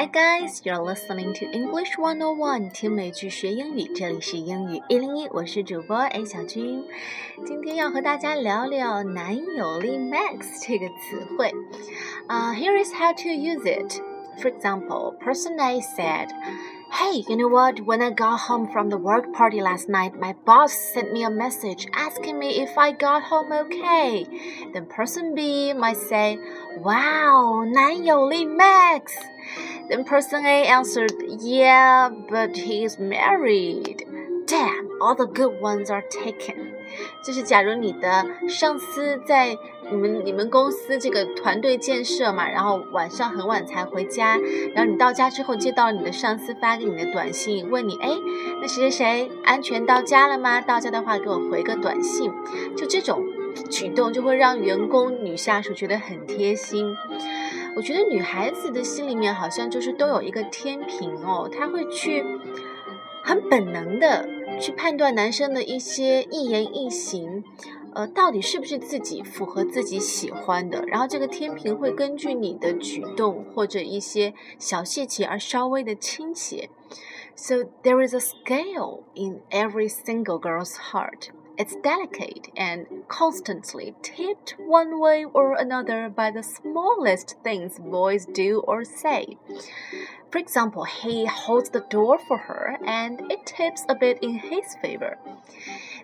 Hi guys, you're listening to English One On One，听美剧学英语，这里是英语一零一，我是主播 A 小军。今天要和大家聊聊男友力 max 这个词汇。Uh, here is how to use it. For example, person A said. Hey, you know what? When I got home from the work party last night, my boss sent me a message asking me if I got home okay. Then person B might say, Wow, 男友力 max. Then person A answered, Yeah, but he is married. Damn, all the good ones are taken. 就是假如你的上司在你们你们公司这个团队建设嘛，然后晚上很晚才回家，然后你到家之后接到了你的上司发给你的短信，问你，哎，那谁谁谁安全到家了吗？到家的话给我回个短信。就这种举动就会让员工女下属觉得很贴心。我觉得女孩子的心里面好像就是都有一个天平哦，她会去很本能的去判断男生的一些一言一行。呃，到底是不是自己符合自己喜欢的？然后这个天平会根据你的举动或者一些小细节而稍微的倾斜。So there is a scale in every single girl's heart. It's delicate and constantly tipped one way or another by the smallest things boys do or say. For example, he holds the door for her and it tips a bit in his favor.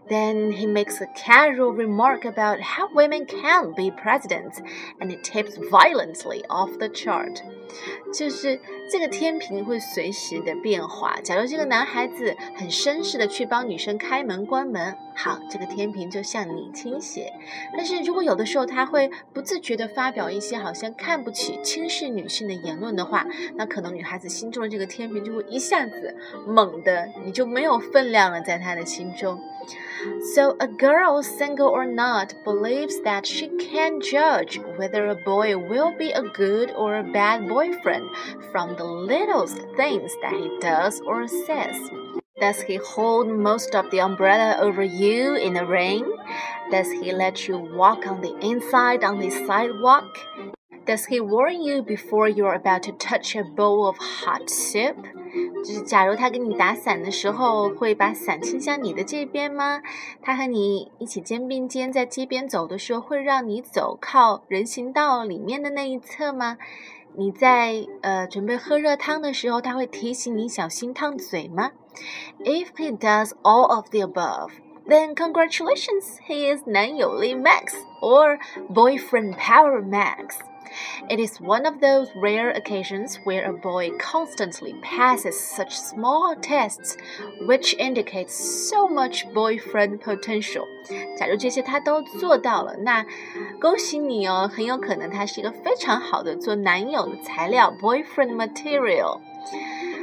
Then he makes a casual remark about how women can be presidents, and it tips violently off the chart. 就是这个天平会随时的变化。假如这个男孩子很绅士的去帮女生开门关门， 好，这个天平就向你倾斜。但是如果有的时候他会不自觉的发表一些好像看不起、轻视女性的言论的话，那可能女孩子心中的这个天平就会一下子猛的，你就没有分量了，在她的心中。So a girl, single or not, believes that she can judge whether a boy will be a good or a bad boyfriend from the littlest things that he does or says. Does he hold most of the umbrella over you in the rain? Does he let you walk on the inside on the sidewalk? Does he warn you before you're about to touch a bowl of hot soup? 就是假如他给你打伞的时候，会把伞倾向你的这边吗？他和你一起肩并肩在街边走的时候，会让你走靠人行道里面的那一侧吗？你在呃准备喝热汤的时候，他会提醒你小心烫嘴吗 ？If he does all of the above, then congratulations, he is 男友力 max or boyfriend power max. It is one of those rare occasions where a boy constantly passes such small tests, which indicates so much boyfriend potential. 假如这些他都做到了，那恭喜你哦，很有可能他是一个非常好的做男友的材料 （boyfriend material）。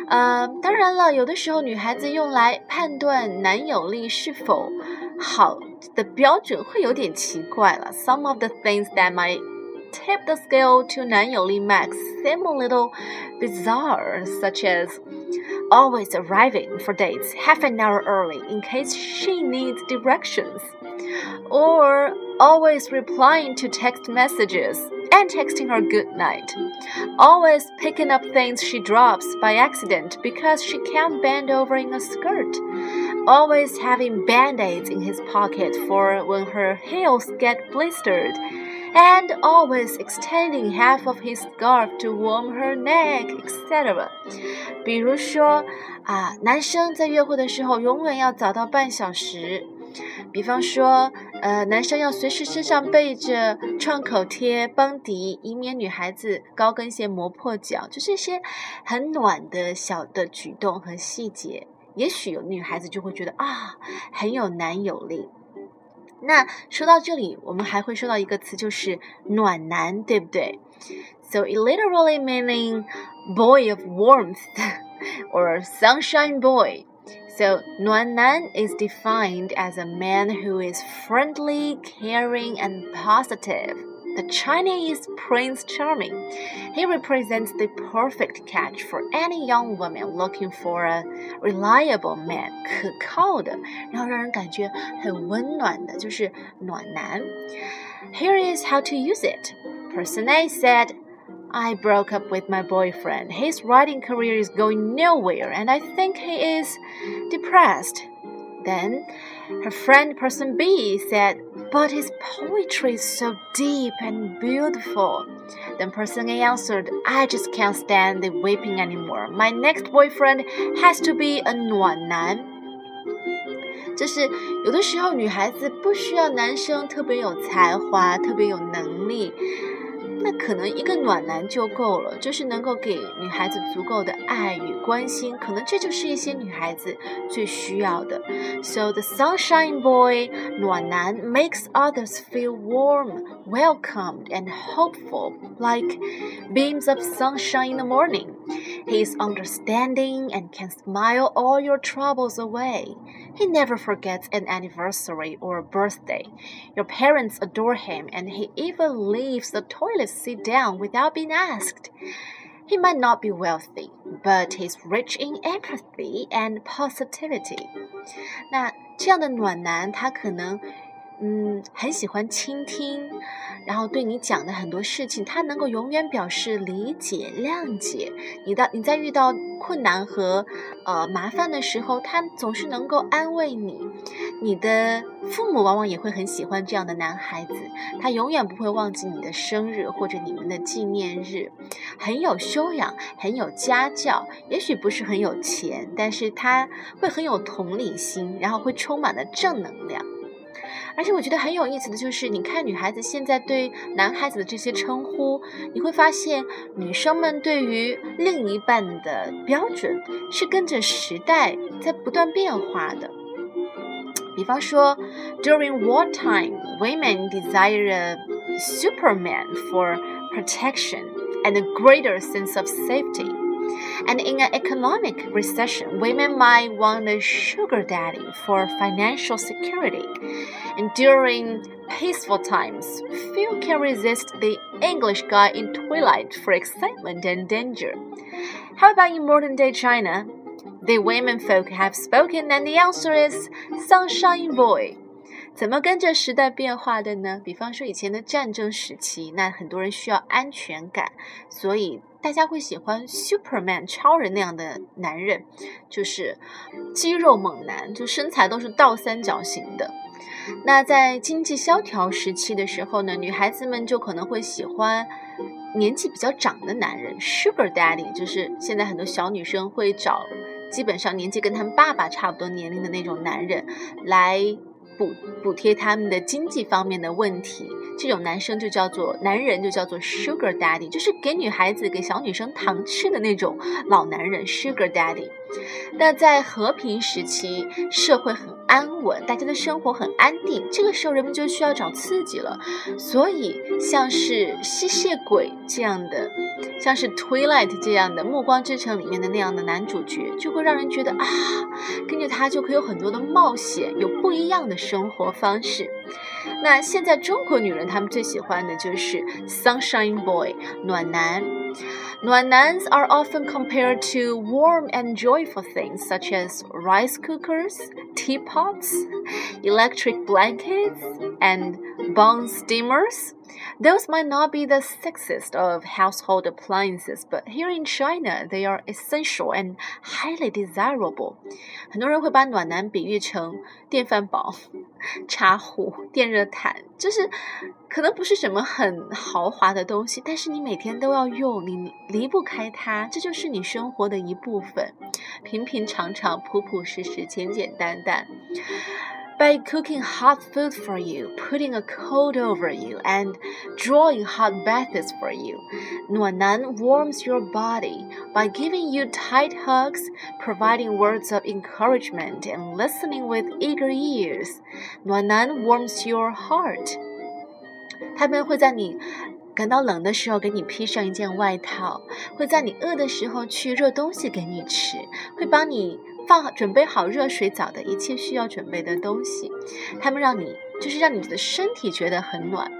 呃，当然了，有的时候女孩子用来判断男友力是否好的标准会有点奇怪了。Some of the things that might tip the scale to 男友力 max seem a little bizarre, such as always arriving for dates half an hour early in case she needs directions, or always replying to text messages and texting her good night, always picking up things she drops by accident because she can't bend over in a skirt, always having band aids in his pocket for when her heels get blistered and always extending half of his scarf to warm her neck, etc. 比如说啊，男生在约会的时候永远要早到半小时。 比方说，呃，男生要随时身上备着创口贴、邦迪，以免女孩子高跟鞋磨破脚。就这些很暖的小的举动和细节，也许有女孩子就会觉得啊，很有男友力。那说到这里，我们还会说到一个词，就是暖男，对不对？So it literally meaning boy of warmth or sunshine boy. So 暖男 is defined as a man who is friendly, caring, and positive the Chinese Prince Charming. He represents the perfect catch for any young woman looking for a reliable man，可靠的，然后让人感觉很温暖的，就是暖男。Here is how to use it. Person A said. I broke up with my boyfriend. His writing career is going nowhere, and I think he is depressed. Then her friend person B said, But his poetry is so deep and beautiful. Then person A answered, I just can't stand the weeping anymore. My next boyfriend has to be a 暖男。就是有的时候，女孩子不需要男生特别有才华、特别有能力。 那可能一个暖男就够了，就是能够给女孩子足够的爱与关心，可能这就是一些女孩子最需要的。So the sunshine boy 暖男 makes others feel warm, welcomed, and hopeful, like beams of sunshine in the morning. He is understanding and can smile all your troubles away. He never forgets an anniversary or a birthday. Your parents adore him, and he even leaves the toilet sit down without being asked. He might not be wealthy, but he's rich in empathy and positivity. 那这样的暖男，他可能 嗯，很喜欢倾听，然后对你讲的很多事情，他能够永远表示理解、谅解。你到你在遇到困难和呃麻烦的时候，他总是能够安慰你。你的父母往往也会很喜欢这样的男孩子，他永远不会忘记你的生日或者你们的纪念日。很有修养，很有家教，也许不是很有钱，但是他会很有同理心，然后会充满了正能量。而且我觉得很有意思的就是，你看女孩子现在对男孩子的这些称呼，你会发现女生们对于另一半的标准是跟着时代在不断变化的。比方说，During wartime, women desire a Superman for protection and a greater sense of safety. And in an economic recession, women might want a sugar daddy for financial security. And during peaceful times, few can resist the English guy in twilight for excitement and danger. How about in modern day China? The women folk have spoken, and the answer is Sunshine Boy. 怎么跟着时代变化的呢？比方说以前的战争时期，那很多人需要安全感，所以 大家会喜欢 Superman 超人那样的男人，就是肌肉猛男，就身材都是倒三角形的。那在经济萧条时期的时候呢，女孩子们就可能会喜欢年纪比较长的男人，Sugar Daddy，就是现在很多小女生会找基本上年纪跟他们爸爸差不多年龄的那种男人来。补补贴他们的经济方面的问题，这种男生就叫做男人，就叫做 Sugar Daddy，就是给女孩子、给小女生糖吃的那种老男人 Sugar Daddy。那在和平时期，社会很安稳，大家的生活很安定，这个时候人们就需要找刺激了。所以，像是吸血鬼这样的，像是 Twilight 这样的《暮光之城》里面的那样的男主角，就会让人觉得啊，跟着他就可以有很多的冒险，有不一样的生活方式。那现在中国女人她们最喜欢的就是 Sunshine Boy 暖男。Nuanans are often compared to warm and joyful things such as rice cookers, teapots, electric blankets, and bone steamers. Those might not be the sexiest of household appliances, but here in China, they are essential and highly desirable. 很多人会把暖男比喻成电饭煲、茶壶、电热毯，就是可能不是什么很豪华的东西，但是你每天都要用，你离不开它，这就是你生活的一部分。平平常常、朴朴实实、简简单单。by cooking hot food for you, putting a coat over you, and drawing hot baths for you. Nuanan warms your body by giving you tight hugs, providing words of encouragement, and listening with eager ears. Nuanan warms your heart. 他们会在你感到冷的时候给你披上一件外套，会在你饿的时候去热东西给你吃，会帮你 放好准备好热水澡的一切需要准备的东西，他们让你就是让你的身体觉得很暖，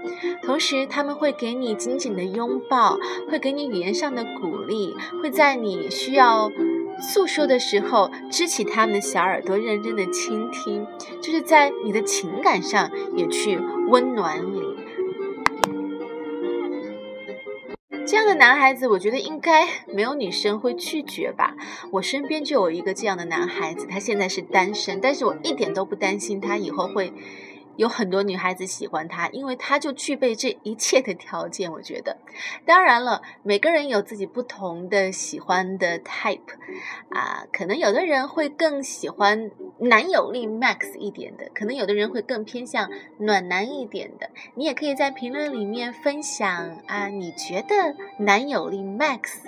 同时他们会给你紧紧的拥抱，会给你语言上的鼓励，会在你需要诉说的时候支起他们的小耳朵，认真的倾听，就是在你的情感上也去温暖你。这样的男孩子，我觉得应该没有女生会拒绝吧。我身边就有一个这样的男孩子，他现在是单身，但是我一点都不担心他以后会。有很多女孩子喜欢他，因为他就具备这一切的条件。我觉得，当然了，每个人有自己不同的喜欢的 type，啊，可能有的人会更喜欢男友力 max 一点的，可能有的人会更偏向暖男一点的。你也可以在评论里面分享啊，你觉得男友力 max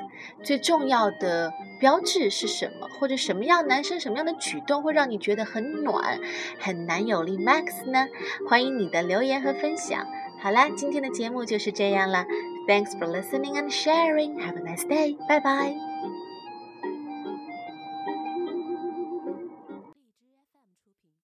最重要的。标志是什么？或者什么样男生什么样的举动会让你觉得很暖、很男友力 max 呢？欢迎你的留言和分享。好啦，今天的节目就是这样了。Thanks for listening and sharing. Have a nice day. Bye bye.